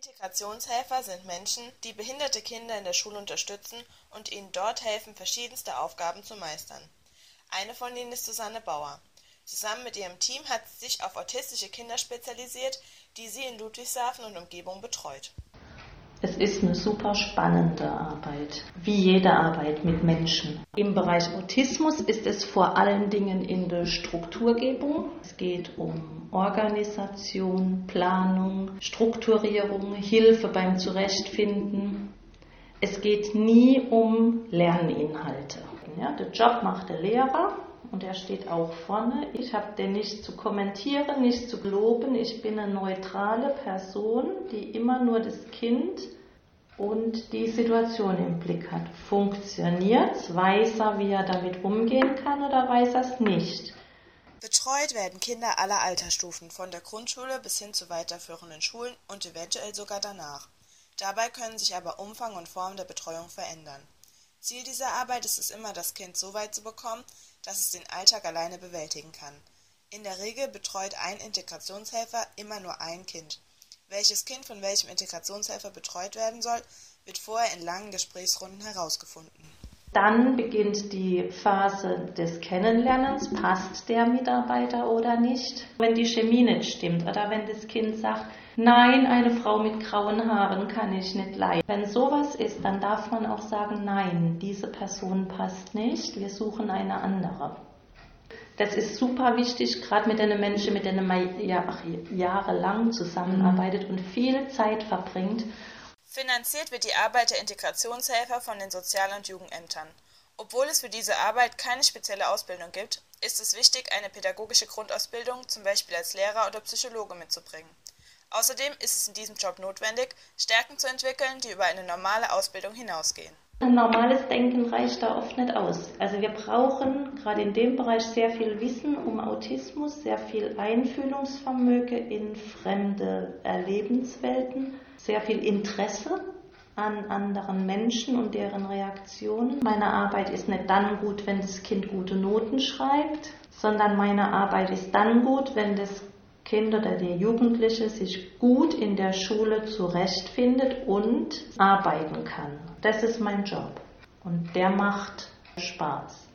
Integrationshelfer sind Menschen, die behinderte Kinder in der Schule unterstützen und ihnen dort helfen, verschiedenste Aufgaben zu meistern. Eine von ihnen ist Susanne Bauer. Zusammen mit ihrem Team hat sie sich auf autistische Kinder spezialisiert, die sie in Ludwigshafen und Umgebung betreut. Es ist eine super spannende Arbeit, wie jede Arbeit mit Menschen. Im Bereich Autismus ist es vor allen Dingen in der Strukturgebung. Es geht um Organisation, Planung, Strukturierung, Hilfe beim Zurechtfinden. Es geht nie um Lerninhalte. Ja, der Job macht der Lehrer und er steht auch vorne. Ich habe den nicht zu kommentieren, nicht zu loben. Ich bin eine neutrale Person, die immer nur das Kind und die Situation im Blick hat. Funktioniert? Weiß er, wie er damit umgehen kann oder weiß er es nicht? Betreut werden Kinder aller Altersstufen, von der Grundschule bis hin zu weiterführenden Schulen und eventuell sogar danach. Dabei können sich aber Umfang und Form der Betreuung verändern. Ziel dieser Arbeit ist es immer, das Kind so weit zu bekommen, dass es den Alltag alleine bewältigen kann. In der Regel betreut ein Integrationshelfer immer nur ein Kind. Welches Kind von welchem Integrationshelfer betreut werden soll, wird vorher in langen Gesprächsrunden herausgefunden. Dann beginnt die Phase des Kennenlernens. Passt der Mitarbeiter oder nicht? Wenn die Chemie nicht stimmt oder wenn das Kind sagt, nein, eine Frau mit grauen Haaren kann ich nicht leiden. Wenn sowas ist, dann darf man auch sagen, nein, diese Person passt nicht, wir suchen eine andere. Das ist super wichtig, gerade mit den Menschen, mit denen man ja, jahrelang zusammenarbeitet und viel Zeit verbringt. Finanziert wird die Arbeit der Integrationshelfer von den Sozial- und Jugendämtern. Obwohl es für diese Arbeit keine spezielle Ausbildung gibt, ist es wichtig, eine pädagogische Grundausbildung, zum Beispiel als Lehrer oder Psychologe, mitzubringen. Außerdem ist es in diesem Job notwendig, Stärken zu entwickeln, die über eine normale Ausbildung hinausgehen. Ein normales Denken reicht da oft nicht aus. Also wir brauchen gerade in dem Bereich sehr viel Wissen um Autismus, sehr viel Einfühlungsvermögen in fremde Erlebenswelten, sehr viel Interesse an anderen Menschen und deren Reaktionen. Meine Arbeit ist nicht dann gut, wenn das Kind gute Noten schreibt, sondern meine Arbeit ist dann gut, wenn das Kind oder der Jugendliche sich gut in der Schule zurechtfindet und arbeiten kann. Das ist mein Job und der macht Spaß.